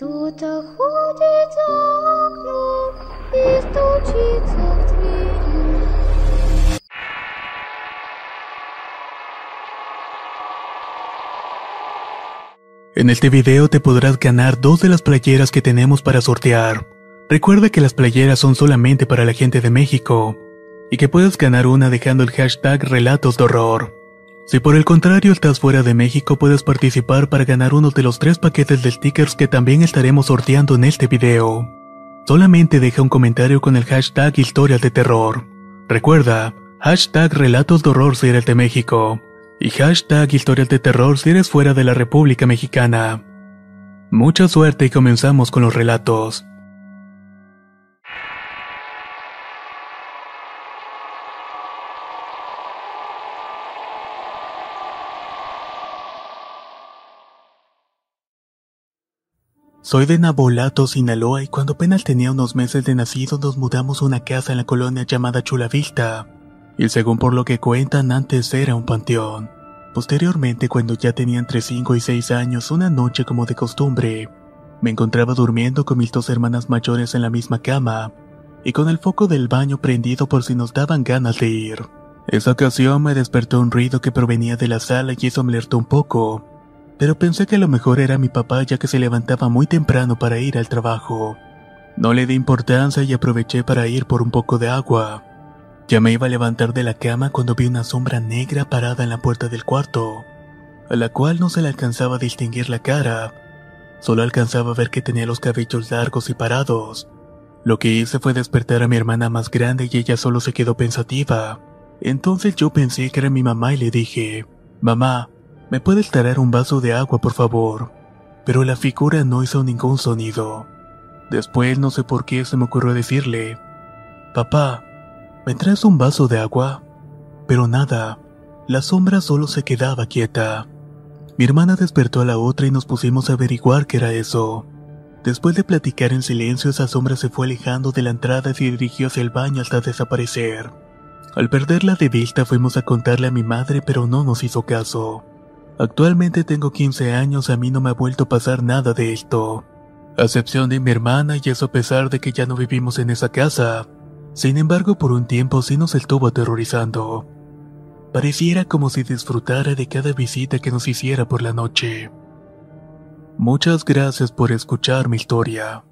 Кто-то ходит за окном и стучится в двери. En este video te podrás ganar dos de las playeras que tenemos para sortear. Recuerda que las playeras son solamente para la gente de México y que puedes ganar una dejando el hashtag Relatos de Horror. Si por el contrario estás fuera de México puedes participar para ganar uno de los tres paquetes de stickers que también estaremos sorteando en este video. Solamente deja un comentario con el hashtag Historias de Terror. Recuerda, hashtag Relatos de Horror si eres de México y hashtag Historias de Terror si eres fuera de la República Mexicana. Mucha suerte y comenzamos con los relatos. Soy de Nabolato, Sinaloa y cuando apenas tenía unos meses de nacido nos mudamos a una casa en la colonia llamada Chula Vista. Y según por lo que cuentan antes era un panteón. Posteriormente cuando ya tenía entre 5 y 6 años una noche como de costumbre, me encontraba durmiendo con mis dos hermanas mayores en la misma cama y con el foco del baño prendido por si nos daban ganas de ir. Esa ocasión me despertó un ruido que provenía de la sala y eso me alertó un poco pero pensé que a lo mejor era mi papá ya que se levantaba muy temprano para ir al trabajo. No le di importancia y aproveché para ir por un poco de agua. Ya me iba a levantar de la cama cuando vi una sombra negra parada en la puerta del cuarto, a la cual no se le alcanzaba a distinguir la cara, solo alcanzaba a ver que tenía los cabellos largos y parados. Lo que hice fue despertar a mi hermana más grande y ella solo se quedó pensativa. Entonces yo pensé que era mi mamá y le dije, Mamá, ¿Me puedes traer un vaso de agua, por favor? Pero la figura no hizo ningún sonido. Después no sé por qué se me ocurrió decirle, Papá, ¿me traes un vaso de agua? Pero nada, la sombra solo se quedaba quieta. Mi hermana despertó a la otra y nos pusimos a averiguar qué era eso. Después de platicar en silencio, esa sombra se fue alejando de la entrada y se dirigió hacia el baño hasta desaparecer. Al perderla de vista fuimos a contarle a mi madre, pero no nos hizo caso. Actualmente tengo 15 años a mí no me ha vuelto a pasar nada de esto. A excepción de mi hermana y eso a pesar de que ya no vivimos en esa casa. Sin embargo, por un tiempo sí nos estuvo aterrorizando. Pareciera como si disfrutara de cada visita que nos hiciera por la noche. Muchas gracias por escuchar mi historia.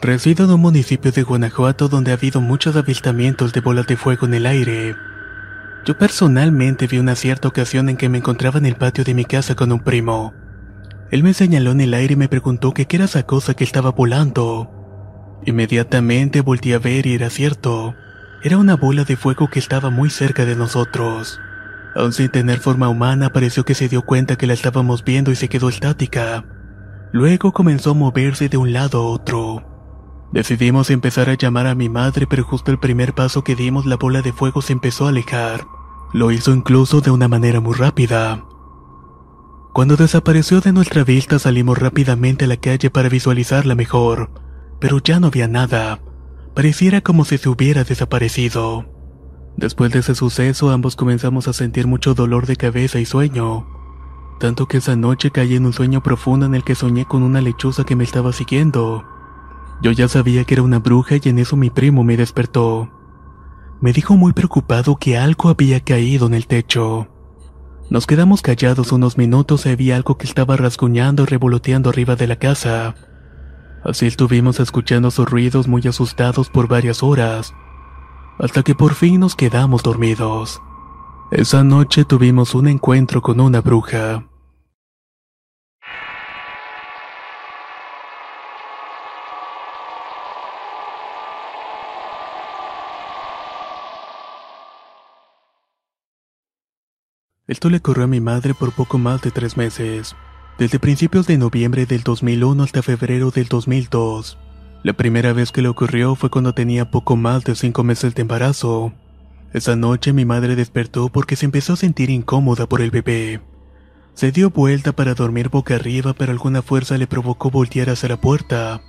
Resido en un municipio de Guanajuato donde ha habido muchos avistamientos de bolas de fuego en el aire. Yo personalmente vi una cierta ocasión en que me encontraba en el patio de mi casa con un primo. Él me señaló en el aire y me preguntó qué era esa cosa que estaba volando. Inmediatamente volteé a ver y era cierto. Era una bola de fuego que estaba muy cerca de nosotros. Aun sin tener forma humana, pareció que se dio cuenta que la estábamos viendo y se quedó estática. Luego comenzó a moverse de un lado a otro. Decidimos empezar a llamar a mi madre, pero justo el primer paso que dimos la bola de fuego se empezó a alejar. Lo hizo incluso de una manera muy rápida. Cuando desapareció de nuestra vista salimos rápidamente a la calle para visualizarla mejor, pero ya no había nada. Pareciera como si se hubiera desaparecido. Después de ese suceso ambos comenzamos a sentir mucho dolor de cabeza y sueño, tanto que esa noche caí en un sueño profundo en el que soñé con una lechuza que me estaba siguiendo. Yo ya sabía que era una bruja y en eso mi primo me despertó. Me dijo muy preocupado que algo había caído en el techo. Nos quedamos callados unos minutos y había algo que estaba rasguñando y revoloteando arriba de la casa. Así estuvimos escuchando sus ruidos muy asustados por varias horas, hasta que por fin nos quedamos dormidos. Esa noche tuvimos un encuentro con una bruja. Esto le ocurrió a mi madre por poco más de tres meses, desde principios de noviembre del 2001 hasta febrero del 2002. La primera vez que le ocurrió fue cuando tenía poco más de cinco meses de embarazo. Esa noche mi madre despertó porque se empezó a sentir incómoda por el bebé. Se dio vuelta para dormir boca arriba, pero alguna fuerza le provocó voltear hacia la puerta.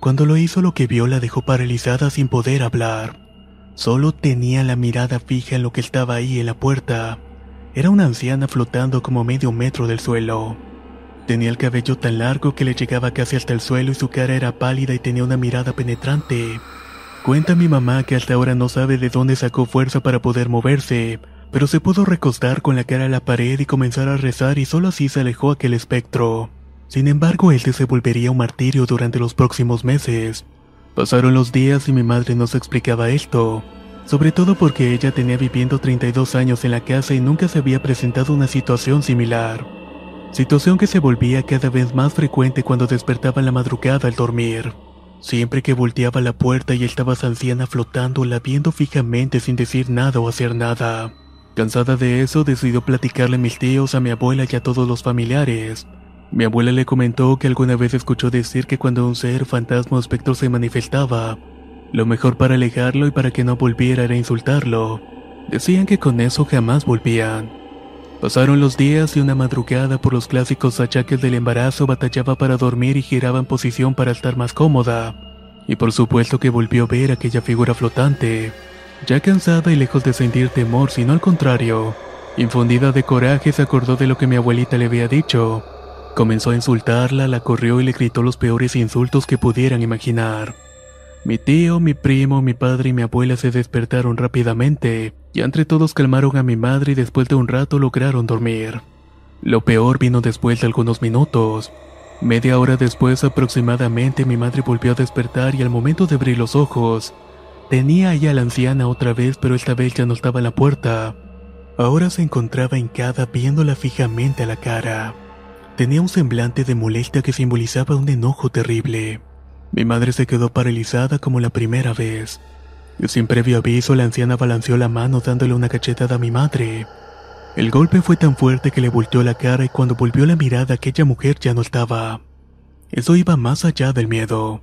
Cuando lo hizo lo que vio la dejó paralizada sin poder hablar. Solo tenía la mirada fija en lo que estaba ahí en la puerta. Era una anciana flotando como medio metro del suelo. Tenía el cabello tan largo que le llegaba casi hasta el suelo y su cara era pálida y tenía una mirada penetrante. Cuenta mi mamá que hasta ahora no sabe de dónde sacó fuerza para poder moverse, pero se pudo recostar con la cara a la pared y comenzar a rezar y solo así se alejó aquel espectro. Sin embargo, este se volvería un martirio durante los próximos meses. Pasaron los días y mi madre nos explicaba esto, sobre todo porque ella tenía viviendo 32 años en la casa y nunca se había presentado una situación similar. Situación que se volvía cada vez más frecuente cuando despertaba en la madrugada al dormir. Siempre que volteaba la puerta y estaba esa anciana flotando, la viendo fijamente sin decir nada o hacer nada. Cansada de eso, decidió platicarle a mis tíos, a mi abuela y a todos los familiares. Mi abuela le comentó que alguna vez escuchó decir que cuando un ser, fantasma o espectro se manifestaba, lo mejor para alejarlo y para que no volviera era insultarlo. Decían que con eso jamás volvían. Pasaron los días y una madrugada por los clásicos achaques del embarazo batallaba para dormir y giraba en posición para estar más cómoda. Y por supuesto que volvió a ver aquella figura flotante. Ya cansada y lejos de sentir temor, sino al contrario, infundida de coraje se acordó de lo que mi abuelita le había dicho Comenzó a insultarla, la corrió y le gritó los peores insultos que pudieran imaginar. Mi tío, mi primo, mi padre y mi abuela se despertaron rápidamente, y entre todos calmaron a mi madre y después de un rato lograron dormir. Lo peor vino después de algunos minutos. Media hora después aproximadamente mi madre volvió a despertar y al momento de abrir los ojos, tenía ahí a la anciana otra vez pero esta vez ya no estaba en la puerta. Ahora se encontraba hincada viéndola fijamente a la cara. Tenía un semblante de molestia que simbolizaba un enojo terrible. Mi madre se quedó paralizada como la primera vez. Y sin previo aviso, la anciana balanceó la mano dándole una cachetada a mi madre. El golpe fue tan fuerte que le volteó la cara y cuando volvió la mirada aquella mujer ya no estaba. Eso iba más allá del miedo.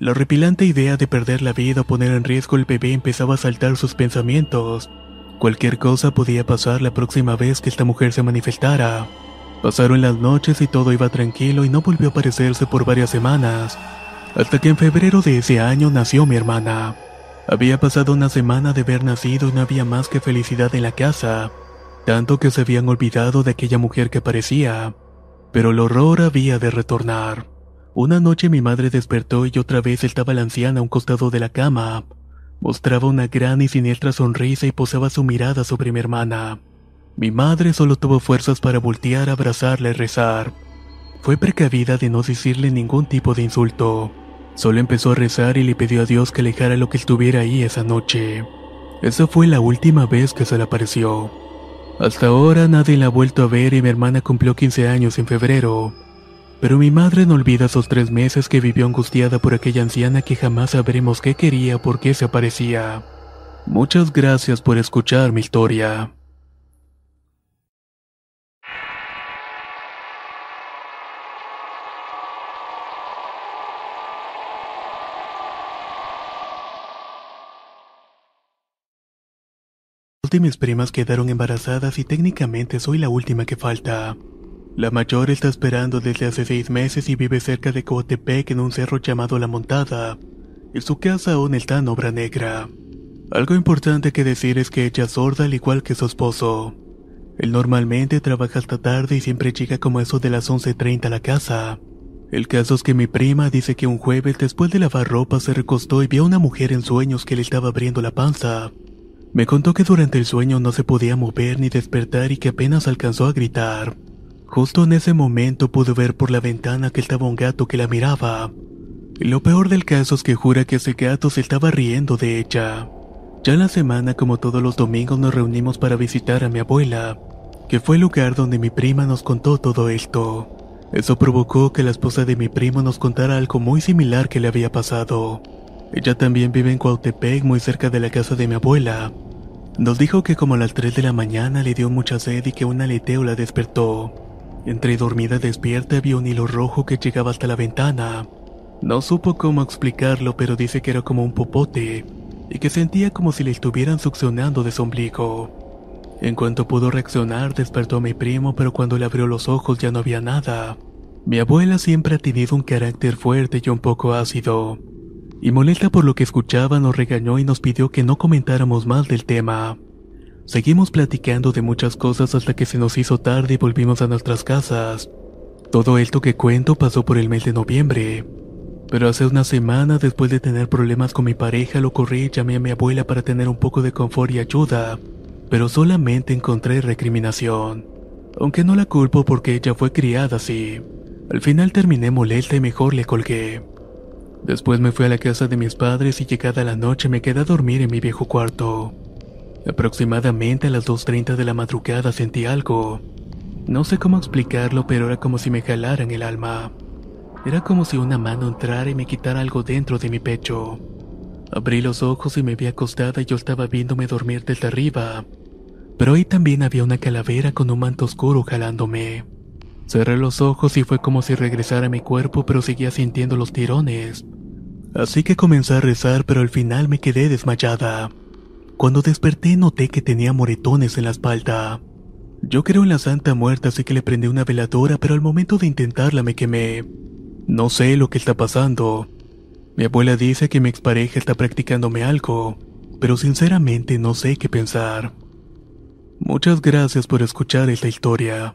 La repilante idea de perder la vida o poner en riesgo el bebé empezaba a saltar sus pensamientos. Cualquier cosa podía pasar la próxima vez que esta mujer se manifestara. Pasaron las noches y todo iba tranquilo y no volvió a aparecerse por varias semanas, hasta que en febrero de ese año nació mi hermana. Había pasado una semana de haber nacido y no había más que felicidad en la casa, tanto que se habían olvidado de aquella mujer que parecía. Pero el horror había de retornar. Una noche mi madre despertó y otra vez estaba la anciana a un costado de la cama. Mostraba una gran y siniestra sonrisa y posaba su mirada sobre mi hermana. Mi madre solo tuvo fuerzas para voltear, abrazarla y rezar. Fue precavida de no decirle ningún tipo de insulto. Solo empezó a rezar y le pidió a Dios que alejara lo que estuviera ahí esa noche. Esa fue la última vez que se le apareció. Hasta ahora nadie la ha vuelto a ver y mi hermana cumplió 15 años en febrero. Pero mi madre no olvida esos tres meses que vivió angustiada por aquella anciana que jamás sabremos qué quería por qué se aparecía. Muchas gracias por escuchar mi historia. De mis primas quedaron embarazadas y técnicamente soy la última que falta. La mayor está esperando desde hace seis meses y vive cerca de Coatepec en un cerro llamado La Montada, y su casa aún está en obra negra. Algo importante que decir es que ella es sorda al igual que su esposo. Él normalmente trabaja hasta tarde y siempre llega como eso de las 11.30 a la casa. El caso es que mi prima dice que un jueves después de lavar ropa se recostó y vio a una mujer en sueños que le estaba abriendo la panza. Me contó que durante el sueño no se podía mover ni despertar y que apenas alcanzó a gritar. Justo en ese momento pude ver por la ventana que estaba un gato que la miraba. Lo peor del caso es que jura que ese gato se estaba riendo de ella. Ya en la semana, como todos los domingos, nos reunimos para visitar a mi abuela, que fue el lugar donde mi prima nos contó todo esto. Eso provocó que la esposa de mi primo nos contara algo muy similar que le había pasado. Ella también vive en Cuautepec, muy cerca de la casa de mi abuela. Nos dijo que como a las 3 de la mañana le dio mucha sed y que un aleteo la despertó. Entre dormida despierta vio un hilo rojo que llegaba hasta la ventana. No supo cómo explicarlo, pero dice que era como un popote y que sentía como si le estuvieran succionando de su ombligo. En cuanto pudo reaccionar, despertó a mi primo, pero cuando le abrió los ojos ya no había nada. Mi abuela siempre ha tenido un carácter fuerte y un poco ácido, y molesta por lo que escuchaba nos regañó y nos pidió que no comentáramos más del tema. Seguimos platicando de muchas cosas hasta que se nos hizo tarde y volvimos a nuestras casas. Todo esto que cuento pasó por el mes de noviembre. Pero hace una semana, después de tener problemas con mi pareja, lo corrí y llamé a mi abuela para tener un poco de confort y ayuda, pero solamente encontré recriminación. Aunque no la culpo porque ella fue criada así. Al final terminé molesta y mejor le colgué. Después me fui a la casa de mis padres y llegada la noche me quedé a dormir en mi viejo cuarto. Aproximadamente a las 2.30 de la madrugada sentí algo. No sé cómo explicarlo, pero era como si me jalaran el alma. Era como si una mano entrara y me quitara algo dentro de mi pecho. Abrí los ojos y me vi acostada y yo estaba viéndome dormir desde arriba. Pero ahí también había una calavera con un manto oscuro jalándome. Cerré los ojos y fue como si regresara a mi cuerpo, pero seguía sintiendo los tirones. Así que comencé a rezar, pero al final me quedé desmayada. Cuando desperté noté que tenía moretones en la espalda. Yo creo en la Santa Muerte, así que le prendí una veladora, pero al momento de intentarla me quemé. No sé lo que está pasando. Mi abuela dice que mi expareja está practicándome algo, pero sinceramente no sé qué pensar. Muchas gracias por escuchar esta historia.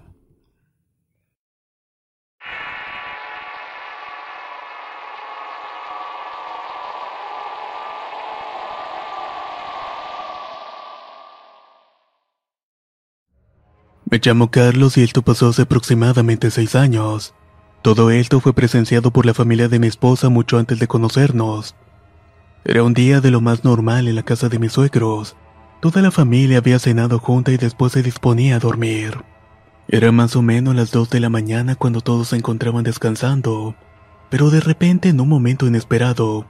Me llamo Carlos y esto pasó hace aproximadamente seis años. Todo esto fue presenciado por la familia de mi esposa mucho antes de conocernos. Era un día de lo más normal en la casa de mis suegros. Toda la familia había cenado junta y después se disponía a dormir. Era más o menos las 2 de la mañana cuando todos se encontraban descansando, pero de repente en un momento inesperado,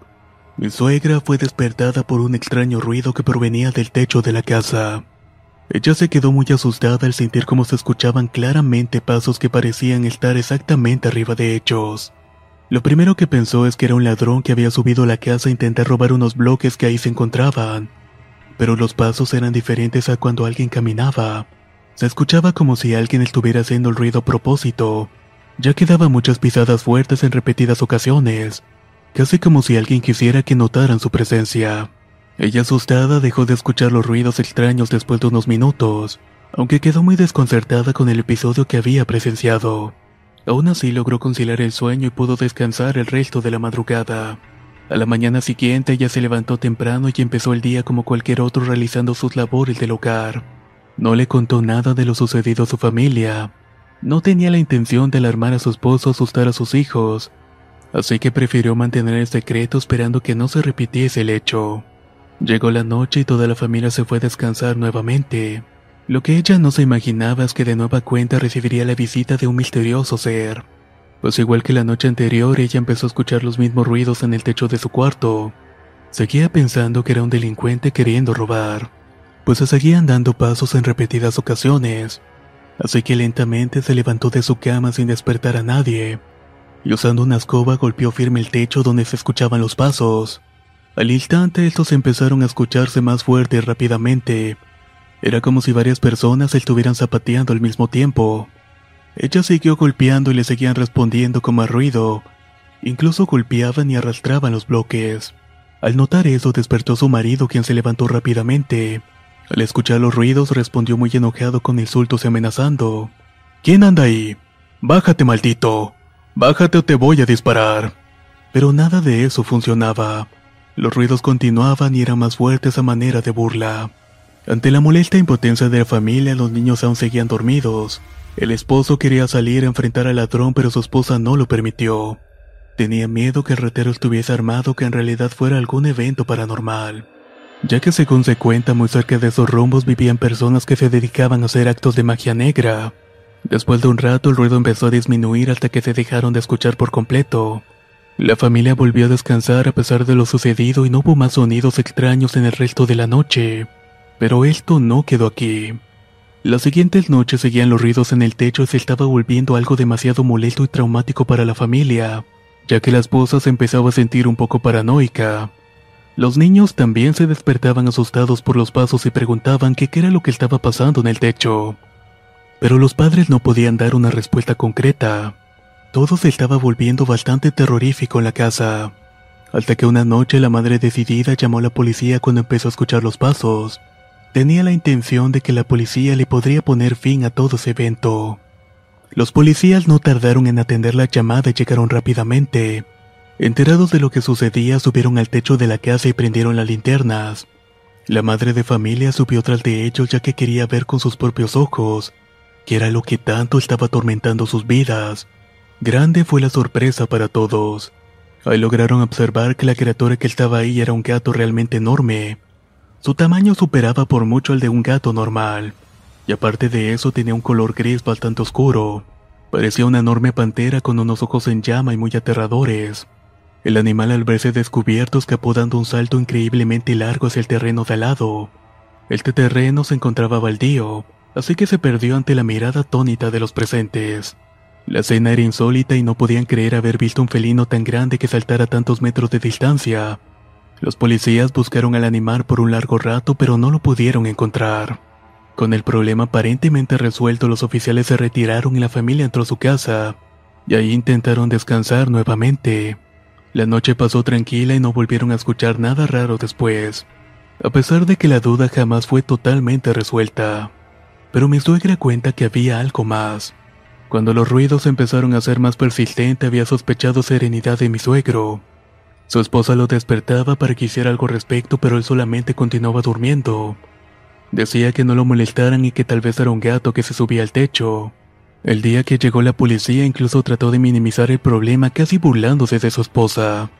mi suegra fue despertada por un extraño ruido que provenía del techo de la casa. Ella se quedó muy asustada al sentir cómo se escuchaban claramente pasos que parecían estar exactamente arriba de ellos. Lo primero que pensó es que era un ladrón que había subido a la casa a intentar robar unos bloques que ahí se encontraban. Pero los pasos eran diferentes a cuando alguien caminaba. Se escuchaba como si alguien estuviera haciendo el ruido a propósito, ya que daba muchas pisadas fuertes en repetidas ocasiones, casi como si alguien quisiera que notaran su presencia. Ella asustada dejó de escuchar los ruidos extraños después de unos minutos, aunque quedó muy desconcertada con el episodio que había presenciado. Aún así logró conciliar el sueño y pudo descansar el resto de la madrugada. A la mañana siguiente ella se levantó temprano y empezó el día como cualquier otro realizando sus labores del hogar. No le contó nada de lo sucedido a su familia. No tenía la intención de alarmar a su esposo o asustar a sus hijos, así que prefirió mantener el secreto esperando que no se repitiese el hecho. Llegó la noche y toda la familia se fue a descansar nuevamente. Lo que ella no se imaginaba es que de nueva cuenta recibiría la visita de un misterioso ser. Pues igual que la noche anterior, ella empezó a escuchar los mismos ruidos en el techo de su cuarto. Seguía pensando que era un delincuente queriendo robar, pues se seguían dando pasos en repetidas ocasiones. Así que lentamente se levantó de su cama sin despertar a nadie, y usando una escoba golpeó firme el techo donde se escuchaban los pasos. Al instante estos empezaron a escucharse más fuerte y rápidamente. Era como si varias personas estuvieran zapateando al mismo tiempo. Ella siguió golpeando y le seguían respondiendo con más ruido. Incluso golpeaban y arrastraban los bloques. Al notar eso despertó su marido quien se levantó rápidamente. Al escuchar los ruidos respondió muy enojado con insultos y amenazando. ¿Quién anda ahí? Bájate, maldito. Bájate o te voy a disparar. Pero nada de eso funcionaba. Los ruidos continuaban y eran más fuertes a manera de burla. Ante la molesta impotencia de la familia, los niños aún seguían dormidos. El esposo quería salir a enfrentar al ladrón, pero su esposa no lo permitió. Tenía miedo que el retero estuviese armado que en realidad fuera algún evento paranormal, ya que según se cuenta muy cerca de esos rumbos vivían personas que se dedicaban a hacer actos de magia negra. Después de un rato el ruido empezó a disminuir hasta que se dejaron de escuchar por completo. La familia volvió a descansar a pesar de lo sucedido y no hubo más sonidos extraños en el resto de la noche. Pero esto no quedó aquí. Las siguientes noches seguían los ruidos en el techo y se estaba volviendo algo demasiado molesto y traumático para la familia, ya que la esposa se empezaba a sentir un poco paranoica. Los niños también se despertaban asustados por los pasos y preguntaban qué era lo que estaba pasando en el techo. Pero los padres no podían dar una respuesta concreta. Todo se estaba volviendo bastante terrorífico en la casa. Hasta que una noche la madre decidida llamó a la policía cuando empezó a escuchar los pasos. Tenía la intención de que la policía le podría poner fin a todo ese evento. Los policías no tardaron en atender la llamada y llegaron rápidamente. Enterados de lo que sucedía, subieron al techo de la casa y prendieron las linternas. La madre de familia subió tras de ellos ya que quería ver con sus propios ojos qué era lo que tanto estaba atormentando sus vidas. Grande fue la sorpresa para todos. Ahí lograron observar que la criatura que estaba ahí era un gato realmente enorme, su tamaño superaba por mucho el de un gato normal, y aparte de eso tenía un color gris bastante oscuro. Parecía una enorme pantera con unos ojos en llama y muy aterradores. El animal al verse descubierto escapó dando un salto increíblemente largo hacia el terreno de al lado. Este terreno se encontraba baldío, así que se perdió ante la mirada atónita de los presentes. La escena era insólita y no podían creer haber visto un felino tan grande que saltara tantos metros de distancia. Los policías buscaron al animal por un largo rato pero no lo pudieron encontrar. Con el problema aparentemente resuelto, los oficiales se retiraron y la familia entró a su casa, y ahí intentaron descansar nuevamente. La noche pasó tranquila y no volvieron a escuchar nada raro después, a pesar de que la duda jamás fue totalmente resuelta. Pero mi suegra cuenta que había algo más. Cuando los ruidos empezaron a ser más persistentes había sospechado serenidad de mi suegro, su esposa lo despertaba para que hiciera algo respecto, pero él solamente continuaba durmiendo. Decía que no lo molestaran y que tal vez era un gato que se subía al techo. El día que llegó la policía incluso trató de minimizar el problema casi burlándose de su esposa.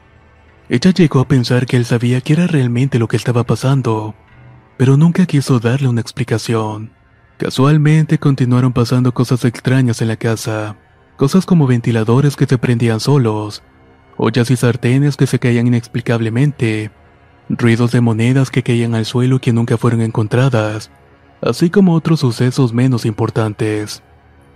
Ella llegó a pensar que él sabía que era realmente lo que estaba pasando, pero nunca quiso darle una explicación. Casualmente continuaron pasando cosas extrañas en la casa, cosas como ventiladores que se prendían solos, ollas y sartenes que se caían inexplicablemente, ruidos de monedas que caían al suelo y que nunca fueron encontradas, así como otros sucesos menos importantes.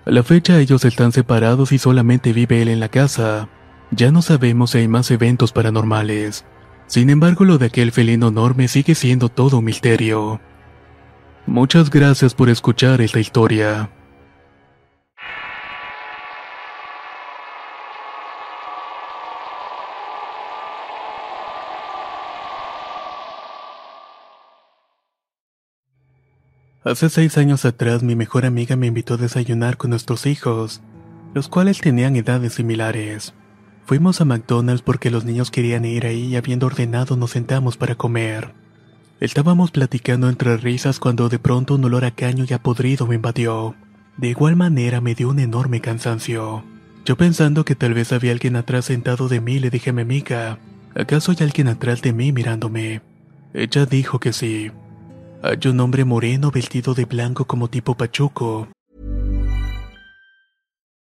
A la fecha ellos están separados y solamente vive él en la casa. Ya no sabemos si hay más eventos paranormales. Sin embargo, lo de aquel felino enorme sigue siendo todo un misterio. Muchas gracias por escuchar esta historia. Hace seis años atrás mi mejor amiga me invitó a desayunar con nuestros hijos, los cuales tenían edades similares. Fuimos a McDonald's porque los niños querían ir ahí y habiendo ordenado nos sentamos para comer. Estábamos platicando entre risas cuando de pronto un olor a caño y a podrido me invadió. De igual manera me dio un enorme cansancio. Yo pensando que tal vez había alguien atrás sentado de mí le dije a mi amiga, ¿acaso hay alguien atrás de mí mirándome? Ella dijo que sí. Hay un hombre moreno vestido de blanco como tipo pachuco.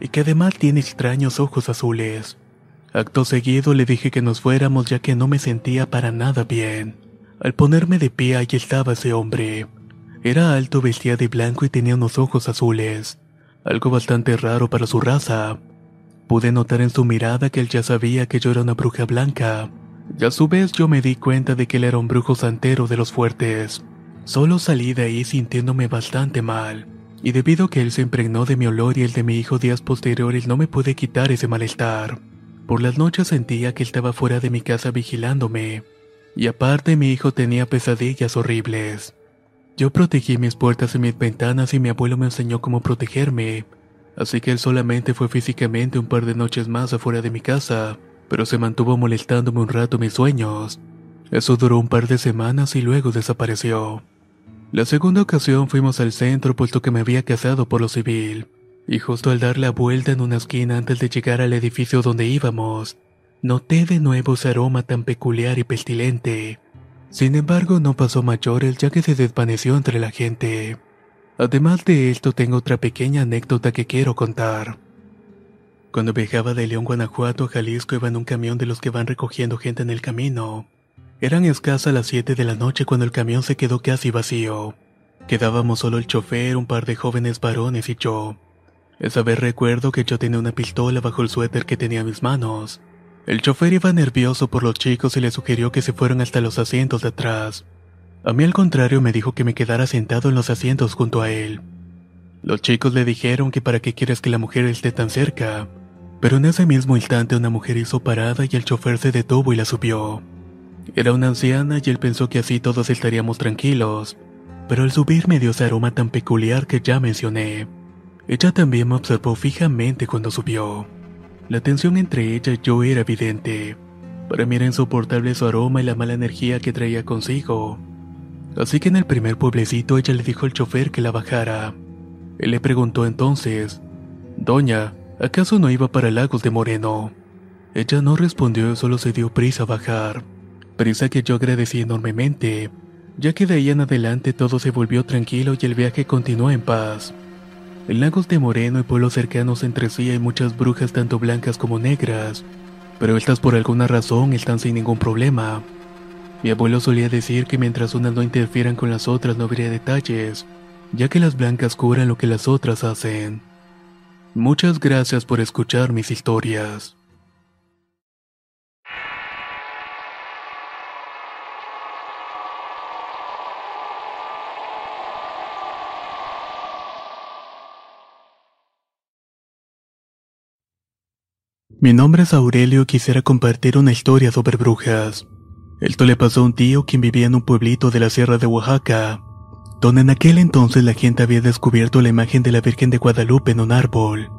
Y que además tiene extraños ojos azules. Acto seguido le dije que nos fuéramos ya que no me sentía para nada bien. Al ponerme de pie allí estaba ese hombre. Era alto, vestía de blanco y tenía unos ojos azules. Algo bastante raro para su raza. Pude notar en su mirada que él ya sabía que yo era una bruja blanca. Y a su vez yo me di cuenta de que él era un brujo santero de los fuertes. Solo salí de ahí sintiéndome bastante mal. Y debido a que él se impregnó de mi olor y el de mi hijo días posteriores no me pude quitar ese malestar. Por las noches sentía que él estaba fuera de mi casa vigilándome. Y aparte mi hijo tenía pesadillas horribles. Yo protegí mis puertas y mis ventanas y mi abuelo me enseñó cómo protegerme. Así que él solamente fue físicamente un par de noches más afuera de mi casa, pero se mantuvo molestándome un rato mis sueños. Eso duró un par de semanas y luego desapareció. La segunda ocasión fuimos al centro puesto que me había casado por lo civil, y justo al dar la vuelta en una esquina antes de llegar al edificio donde íbamos, noté de nuevo ese aroma tan peculiar y pestilente. Sin embargo, no pasó mayores ya que se desvaneció entre la gente. Además de esto, tengo otra pequeña anécdota que quiero contar. Cuando viajaba de León, Guanajuato a Jalisco iba en un camión de los que van recogiendo gente en el camino. Eran escasas las 7 de la noche cuando el camión se quedó casi vacío. Quedábamos solo el chofer, un par de jóvenes varones y yo. Esa vez recuerdo que yo tenía una pistola bajo el suéter que tenía en mis manos. El chofer iba nervioso por los chicos y le sugirió que se fueran hasta los asientos de atrás. A mí al contrario me dijo que me quedara sentado en los asientos junto a él. Los chicos le dijeron que para qué quieres que la mujer esté tan cerca, pero en ese mismo instante una mujer hizo parada y el chofer se detuvo y la subió. Era una anciana y él pensó que así todos estaríamos tranquilos, pero al subir me dio ese aroma tan peculiar que ya mencioné. Ella también me observó fijamente cuando subió. La tensión entre ella y yo era evidente. Para mí era insoportable su aroma y la mala energía que traía consigo. Así que en el primer pueblecito ella le dijo al chofer que la bajara. Él le preguntó entonces, Doña, ¿acaso no iba para Lagos de Moreno? Ella no respondió, solo se dio prisa a bajar prisa que yo agradecí enormemente, ya que de ahí en adelante todo se volvió tranquilo y el viaje continuó en paz. Lagos de Moreno y pueblos cercanos entre sí hay muchas brujas tanto blancas como negras, pero estas por alguna razón están sin ningún problema. Mi abuelo solía decir que mientras unas no interfieran con las otras no habría detalles, ya que las blancas curan lo que las otras hacen. Muchas gracias por escuchar mis historias. Mi nombre es Aurelio y quisiera compartir una historia sobre brujas. Esto le pasó a un tío quien vivía en un pueblito de la Sierra de Oaxaca, donde en aquel entonces la gente había descubierto la imagen de la Virgen de Guadalupe en un árbol,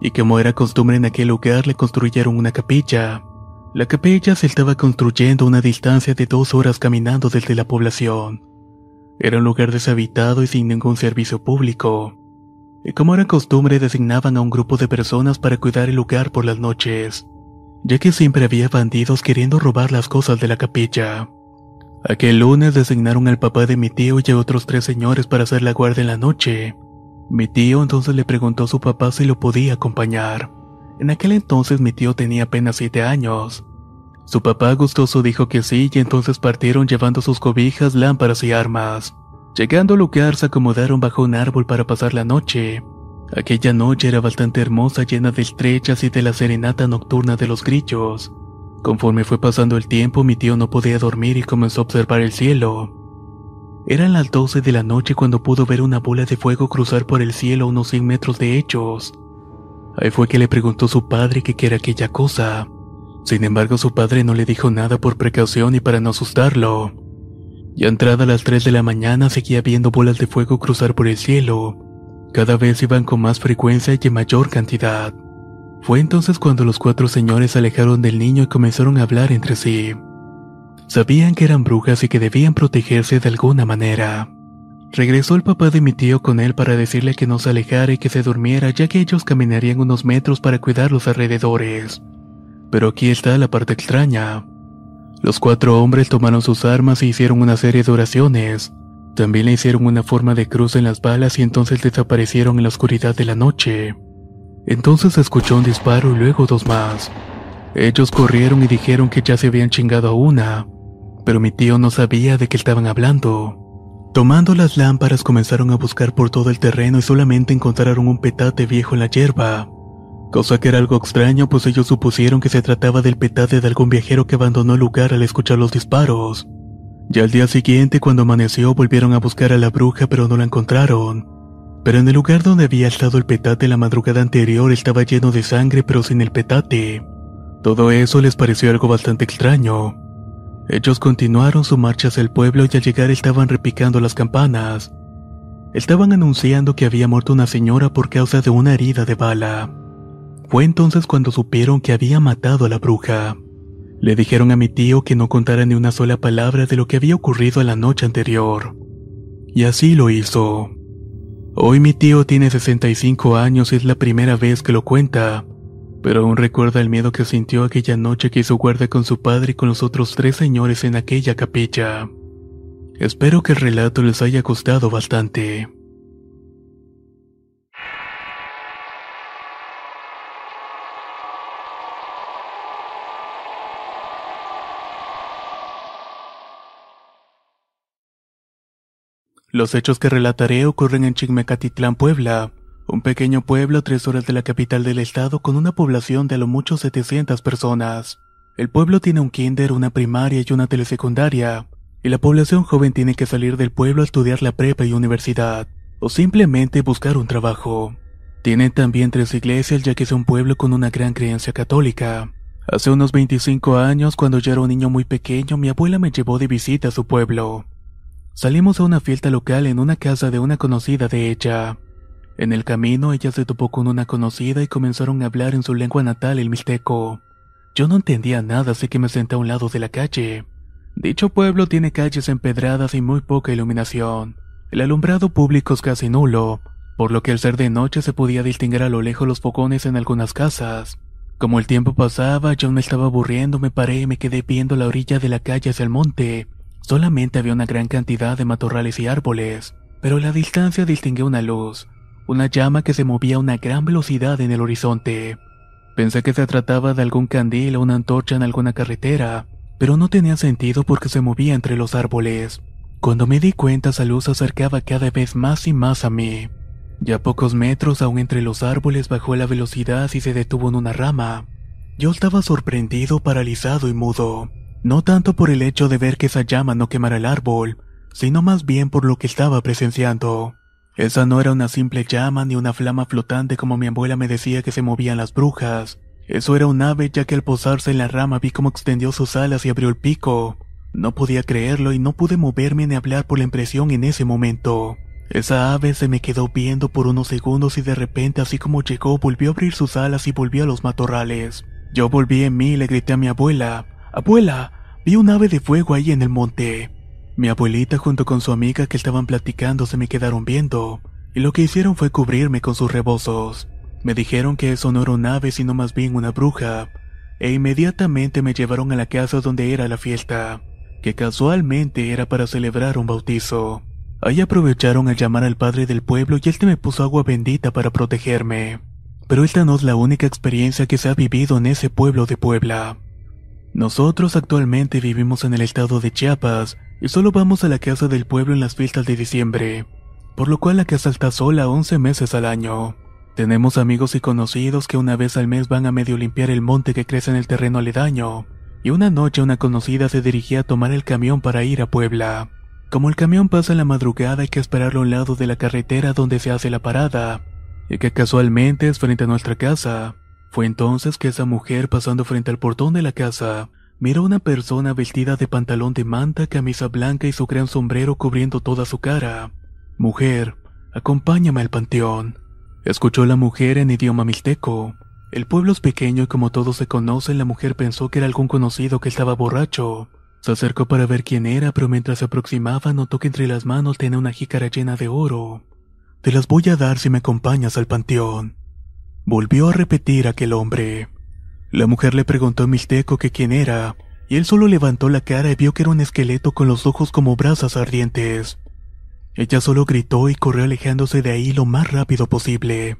y como era costumbre en aquel lugar le construyeron una capilla. La capilla se estaba construyendo a una distancia de dos horas caminando desde la población. Era un lugar deshabitado y sin ningún servicio público como era costumbre designaban a un grupo de personas para cuidar el lugar por las noches, ya que siempre había bandidos queriendo robar las cosas de la capilla. Aquel lunes designaron al papá de mi tío y a otros tres señores para hacer la guardia en la noche. Mi tío entonces le preguntó a su papá si lo podía acompañar. En aquel entonces mi tío tenía apenas siete años. Su papá gustoso dijo que sí y entonces partieron llevando sus cobijas, lámparas y armas. Llegando al lugar se acomodaron bajo un árbol para pasar la noche. Aquella noche era bastante hermosa, llena de estrellas y de la serenata nocturna de los grillos. Conforme fue pasando el tiempo, mi tío no podía dormir y comenzó a observar el cielo. Eran las 12 de la noche cuando pudo ver una bola de fuego cruzar por el cielo a unos 100 metros de hechos. Ahí fue que le preguntó su padre qué era aquella cosa. Sin embargo, su padre no le dijo nada por precaución y para no asustarlo. Ya entrada a las 3 de la mañana seguía viendo bolas de fuego cruzar por el cielo. Cada vez iban con más frecuencia y en mayor cantidad. Fue entonces cuando los cuatro señores se alejaron del niño y comenzaron a hablar entre sí. Sabían que eran brujas y que debían protegerse de alguna manera. Regresó el papá de mi tío con él para decirle que no se alejara y que se durmiera ya que ellos caminarían unos metros para cuidar los alrededores. Pero aquí está la parte extraña. Los cuatro hombres tomaron sus armas e hicieron una serie de oraciones. También le hicieron una forma de cruz en las balas y entonces desaparecieron en la oscuridad de la noche. Entonces escuchó un disparo y luego dos más. Ellos corrieron y dijeron que ya se habían chingado a una, pero mi tío no sabía de qué estaban hablando. Tomando las lámparas comenzaron a buscar por todo el terreno y solamente encontraron un petate viejo en la hierba. Cosa que era algo extraño pues ellos supusieron que se trataba del petate de algún viajero que abandonó el lugar al escuchar los disparos. Ya al día siguiente cuando amaneció volvieron a buscar a la bruja pero no la encontraron. Pero en el lugar donde había estado el petate la madrugada anterior estaba lleno de sangre pero sin el petate. Todo eso les pareció algo bastante extraño. Ellos continuaron su marcha hacia el pueblo y al llegar estaban repicando las campanas. Estaban anunciando que había muerto una señora por causa de una herida de bala. Fue entonces cuando supieron que había matado a la bruja. Le dijeron a mi tío que no contara ni una sola palabra de lo que había ocurrido la noche anterior. Y así lo hizo. Hoy mi tío tiene 65 años y es la primera vez que lo cuenta, pero aún recuerda el miedo que sintió aquella noche que hizo guardia con su padre y con los otros tres señores en aquella capilla. Espero que el relato les haya gustado bastante. Los hechos que relataré ocurren en Chigmecatitlán, Puebla, un pequeño pueblo a tres horas de la capital del estado con una población de a lo mucho 700 personas. El pueblo tiene un kinder, una primaria y una telesecundaria, y la población joven tiene que salir del pueblo a estudiar la prepa y universidad, o simplemente buscar un trabajo. Tienen también tres iglesias ya que es un pueblo con una gran creencia católica. Hace unos 25 años, cuando yo era un niño muy pequeño, mi abuela me llevó de visita a su pueblo. Salimos a una fiesta local en una casa de una conocida de ella. En el camino ella se topó con una conocida y comenzaron a hablar en su lengua natal, el mixteco. Yo no entendía nada, así que me senté a un lado de la calle. Dicho pueblo tiene calles empedradas y muy poca iluminación. El alumbrado público es casi nulo, por lo que al ser de noche se podía distinguir a lo lejos los focones en algunas casas. Como el tiempo pasaba, yo me estaba aburriendo, me paré y me quedé viendo la orilla de la calle hacia el monte, Solamente había una gran cantidad de matorrales y árboles, pero a la distancia distinguí una luz, una llama que se movía a una gran velocidad en el horizonte. Pensé que se trataba de algún candil o una antorcha en alguna carretera, pero no tenía sentido porque se movía entre los árboles. Cuando me di cuenta, esa luz se acercaba cada vez más y más a mí. Ya a pocos metros, aún entre los árboles, bajó la velocidad y se detuvo en una rama. Yo estaba sorprendido, paralizado y mudo. No tanto por el hecho de ver que esa llama no quemara el árbol, sino más bien por lo que estaba presenciando. Esa no era una simple llama ni una flama flotante como mi abuela me decía que se movían las brujas. Eso era un ave ya que al posarse en la rama vi cómo extendió sus alas y abrió el pico. No podía creerlo y no pude moverme ni hablar por la impresión en ese momento. Esa ave se me quedó viendo por unos segundos y de repente así como llegó volvió a abrir sus alas y volvió a los matorrales. Yo volví en mí y le grité a mi abuela, Abuela, Vi un ave de fuego ahí en el monte. Mi abuelita junto con su amiga que estaban platicando se me quedaron viendo, y lo que hicieron fue cubrirme con sus rebozos. Me dijeron que eso no era un ave sino más bien una bruja, e inmediatamente me llevaron a la casa donde era la fiesta, que casualmente era para celebrar un bautizo. Ahí aprovecharon a llamar al padre del pueblo y este me puso agua bendita para protegerme. Pero esta no es la única experiencia que se ha vivido en ese pueblo de Puebla. Nosotros actualmente vivimos en el estado de Chiapas y solo vamos a la casa del pueblo en las fiestas de diciembre, por lo cual la casa está sola 11 meses al año. Tenemos amigos y conocidos que una vez al mes van a medio limpiar el monte que crece en el terreno aledaño, y una noche una conocida se dirigía a tomar el camión para ir a Puebla. Como el camión pasa en la madrugada hay que esperarlo a un lado de la carretera donde se hace la parada, y que casualmente es frente a nuestra casa. Fue entonces que esa mujer pasando frente al portón de la casa, miró a una persona vestida de pantalón de manta, camisa blanca y su gran sombrero cubriendo toda su cara. Mujer, acompáñame al panteón. Escuchó la mujer en idioma mixteco. El pueblo es pequeño y como todos se conocen, la mujer pensó que era algún conocido que estaba borracho. Se acercó para ver quién era, pero mientras se aproximaba notó que entre las manos tenía una jícara llena de oro. Te las voy a dar si me acompañas al panteón. Volvió a repetir aquel hombre. La mujer le preguntó a Mixteco que quién era, y él solo levantó la cara y vio que era un esqueleto con los ojos como brasas ardientes. Ella solo gritó y corrió alejándose de ahí lo más rápido posible.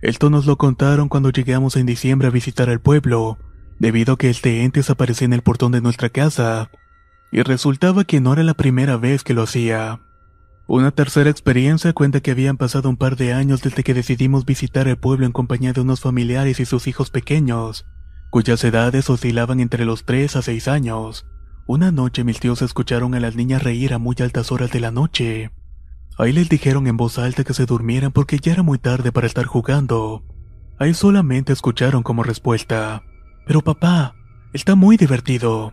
Esto nos lo contaron cuando llegamos en diciembre a visitar el pueblo, debido a que este ente aparecía en el portón de nuestra casa, y resultaba que no era la primera vez que lo hacía. Una tercera experiencia cuenta que habían pasado un par de años desde que decidimos visitar el pueblo en compañía de unos familiares y sus hijos pequeños, cuyas edades oscilaban entre los 3 a 6 años. Una noche mis tíos escucharon a las niñas reír a muy altas horas de la noche. Ahí les dijeron en voz alta que se durmieran porque ya era muy tarde para estar jugando. Ahí solamente escucharon como respuesta. Pero papá, está muy divertido.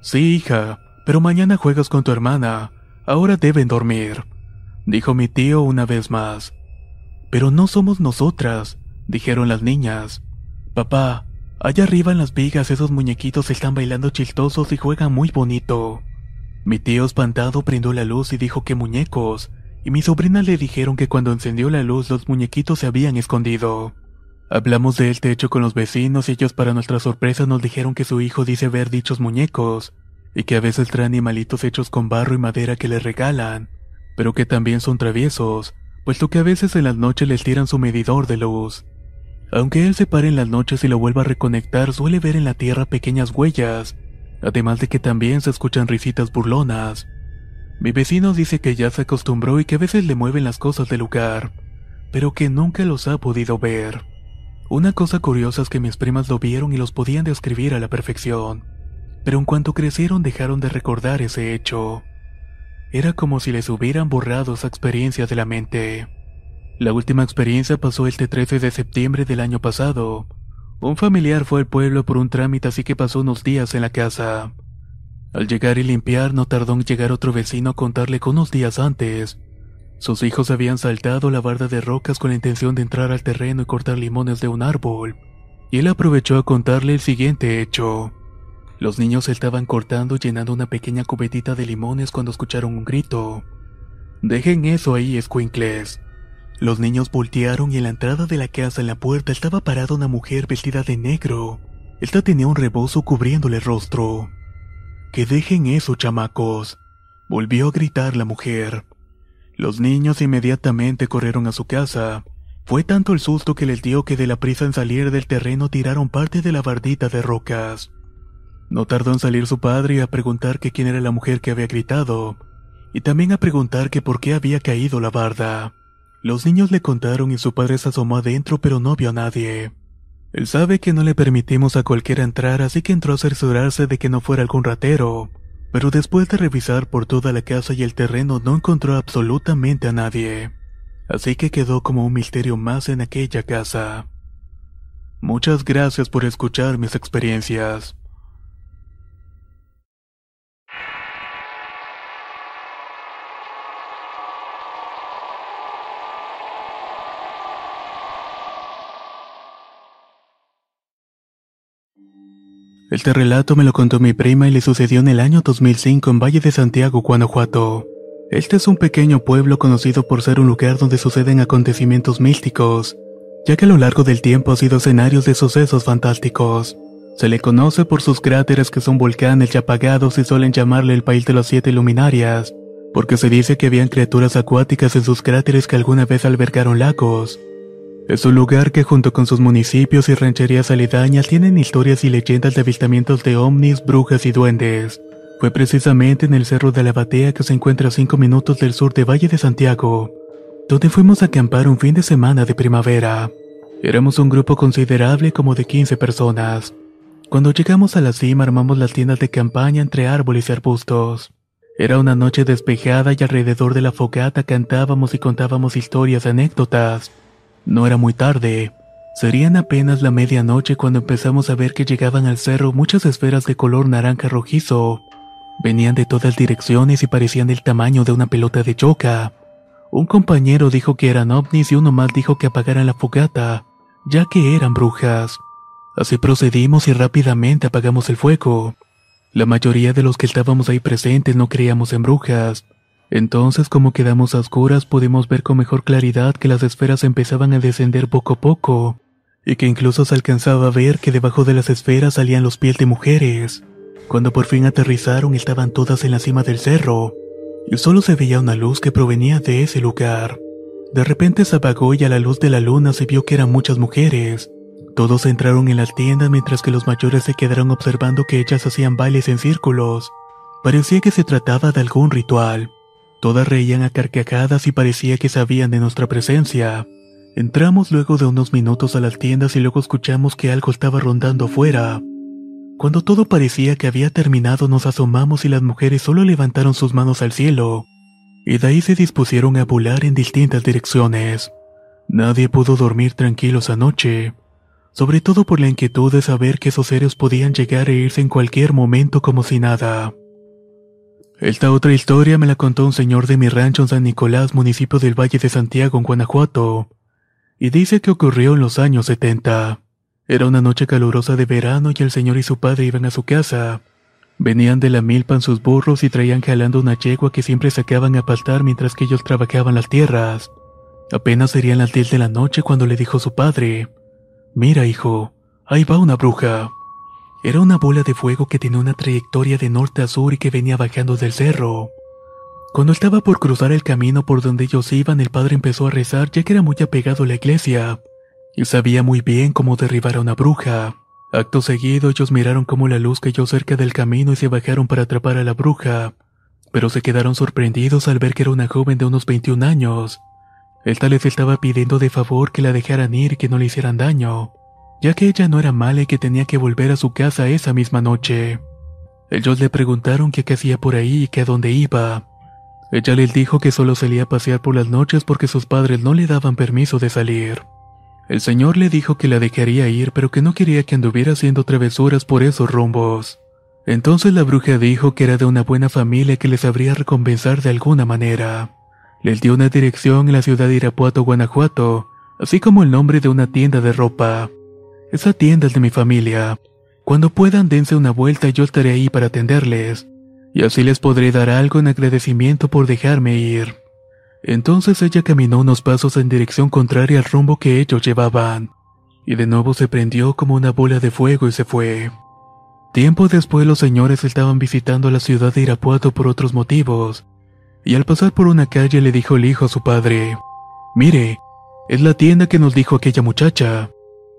Sí, hija, pero mañana juegas con tu hermana. Ahora deben dormir, dijo mi tío una vez más. Pero no somos nosotras, dijeron las niñas. Papá, allá arriba en las vigas esos muñequitos están bailando chistosos y juegan muy bonito. Mi tío espantado prendió la luz y dijo que muñecos, y mis sobrinas le dijeron que cuando encendió la luz los muñequitos se habían escondido. Hablamos de este hecho con los vecinos y ellos para nuestra sorpresa nos dijeron que su hijo dice ver dichos muñecos, y que a veces trae animalitos hechos con barro y madera que le regalan, pero que también son traviesos, puesto que a veces en las noches les tiran su medidor de luz. Aunque él se pare en las noches y lo vuelva a reconectar, suele ver en la tierra pequeñas huellas, además de que también se escuchan risitas burlonas. Mi vecino dice que ya se acostumbró y que a veces le mueven las cosas del lugar, pero que nunca los ha podido ver. Una cosa curiosa es que mis primas lo vieron y los podían describir a la perfección, pero en cuanto crecieron dejaron de recordar ese hecho. Era como si les hubieran borrado esa experiencia de la mente. La última experiencia pasó el 13 de septiembre del año pasado. Un familiar fue al pueblo por un trámite así que pasó unos días en la casa. Al llegar y limpiar no tardó en llegar otro vecino a contarle que unos días antes sus hijos habían saltado la barda de rocas con la intención de entrar al terreno y cortar limones de un árbol, y él aprovechó a contarle el siguiente hecho. Los niños estaban cortando llenando una pequeña cubetita de limones cuando escucharon un grito. Dejen eso ahí, escuincles. Los niños voltearon y en la entrada de la casa en la puerta estaba parada una mujer vestida de negro. Esta tenía un rebozo cubriéndole el rostro. Que dejen eso, chamacos. Volvió a gritar la mujer. Los niños inmediatamente corrieron a su casa. Fue tanto el susto que les dio que de la prisa en salir del terreno tiraron parte de la bardita de rocas. No tardó en salir su padre a preguntar que quién era la mujer que había gritado, y también a preguntar que por qué había caído la barda. Los niños le contaron y su padre se asomó adentro pero no vio a nadie. Él sabe que no le permitimos a cualquiera entrar así que entró a cerciorarse de que no fuera algún ratero, pero después de revisar por toda la casa y el terreno no encontró absolutamente a nadie. Así que quedó como un misterio más en aquella casa. Muchas gracias por escuchar mis experiencias. Este relato me lo contó mi prima y le sucedió en el año 2005 en Valle de Santiago, Guanajuato. Este es un pequeño pueblo conocido por ser un lugar donde suceden acontecimientos místicos, ya que a lo largo del tiempo ha sido escenario de sucesos fantásticos. Se le conoce por sus cráteres que son volcanes ya apagados y suelen llamarle el país de las siete luminarias, porque se dice que habían criaturas acuáticas en sus cráteres que alguna vez albergaron lagos. Es un lugar que junto con sus municipios y rancherías aledañas tienen historias y leyendas de avistamientos de ovnis, brujas y duendes. Fue precisamente en el Cerro de la Batea que se encuentra a 5 minutos del sur de Valle de Santiago, donde fuimos a acampar un fin de semana de primavera. Éramos un grupo considerable como de 15 personas. Cuando llegamos a la cima armamos las tiendas de campaña entre árboles y arbustos. Era una noche despejada y alrededor de la fogata cantábamos y contábamos historias, anécdotas. No era muy tarde. Serían apenas la medianoche cuando empezamos a ver que llegaban al cerro muchas esferas de color naranja rojizo. Venían de todas direcciones y parecían del tamaño de una pelota de choca. Un compañero dijo que eran ovnis y uno más dijo que apagaran la fogata, ya que eran brujas. Así procedimos y rápidamente apagamos el fuego. La mayoría de los que estábamos ahí presentes no creíamos en brujas. Entonces, como quedamos a oscuras, pudimos ver con mejor claridad que las esferas empezaban a descender poco a poco, y que incluso se alcanzaba a ver que debajo de las esferas salían los pies de mujeres. Cuando por fin aterrizaron estaban todas en la cima del cerro, y solo se veía una luz que provenía de ese lugar. De repente se apagó y a la luz de la luna se vio que eran muchas mujeres. Todos entraron en las tiendas mientras que los mayores se quedaron observando que ellas hacían bailes en círculos. Parecía que se trataba de algún ritual. Todas reían a carcajadas y parecía que sabían de nuestra presencia. Entramos luego de unos minutos a las tiendas y luego escuchamos que algo estaba rondando afuera. Cuando todo parecía que había terminado nos asomamos y las mujeres solo levantaron sus manos al cielo, y de ahí se dispusieron a volar en distintas direcciones. Nadie pudo dormir tranquilos anoche sobre todo por la inquietud de saber que esos seres podían llegar e irse en cualquier momento como si nada. Esta otra historia me la contó un señor de mi rancho en San Nicolás, municipio del Valle de Santiago, en Guanajuato, y dice que ocurrió en los años 70. Era una noche calurosa de verano y el señor y su padre iban a su casa. Venían de la milpa en sus burros y traían jalando una yegua que siempre sacaban a pastar mientras que ellos trabajaban las tierras. Apenas serían las 10 de la noche cuando le dijo su padre, Mira, hijo, ahí va una bruja. Era una bola de fuego que tenía una trayectoria de norte a sur y que venía bajando del cerro. Cuando estaba por cruzar el camino por donde ellos iban, el padre empezó a rezar ya que era muy apegado a la iglesia y sabía muy bien cómo derribar a una bruja. Acto seguido, ellos miraron cómo la luz cayó cerca del camino y se bajaron para atrapar a la bruja, pero se quedaron sorprendidos al ver que era una joven de unos 21 años. El tal les estaba pidiendo de favor que la dejaran ir y que no le hicieran daño, ya que ella no era mala y que tenía que volver a su casa esa misma noche. Ellos le preguntaron qué hacía por ahí y que a dónde iba. Ella les dijo que solo salía a pasear por las noches porque sus padres no le daban permiso de salir. El señor le dijo que la dejaría ir pero que no quería que anduviera haciendo travesuras por esos rumbos. Entonces la bruja dijo que era de una buena familia que les habría recompensar de alguna manera. Les dio una dirección en la ciudad de Irapuato, Guanajuato, así como el nombre de una tienda de ropa. Esa tienda es de mi familia. Cuando puedan dense una vuelta yo estaré ahí para atenderles, y así les podré dar algo en agradecimiento por dejarme ir. Entonces ella caminó unos pasos en dirección contraria al rumbo que ellos llevaban, y de nuevo se prendió como una bola de fuego y se fue. Tiempo después los señores estaban visitando la ciudad de Irapuato por otros motivos, y al pasar por una calle le dijo el hijo a su padre, Mire, es la tienda que nos dijo aquella muchacha.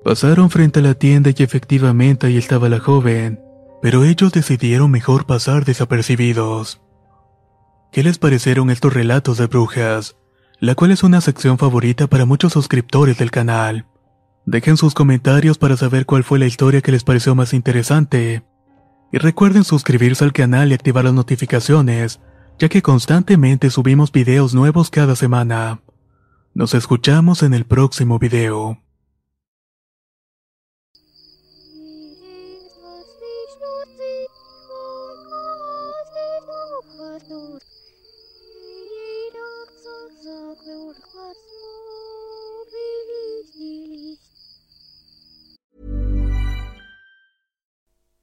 Pasaron frente a la tienda y efectivamente ahí estaba la joven, pero ellos decidieron mejor pasar desapercibidos. ¿Qué les parecieron estos relatos de brujas? La cual es una sección favorita para muchos suscriptores del canal. Dejen sus comentarios para saber cuál fue la historia que les pareció más interesante. Y recuerden suscribirse al canal y activar las notificaciones ya que constantemente subimos videos nuevos cada semana. Nos escuchamos en el próximo video.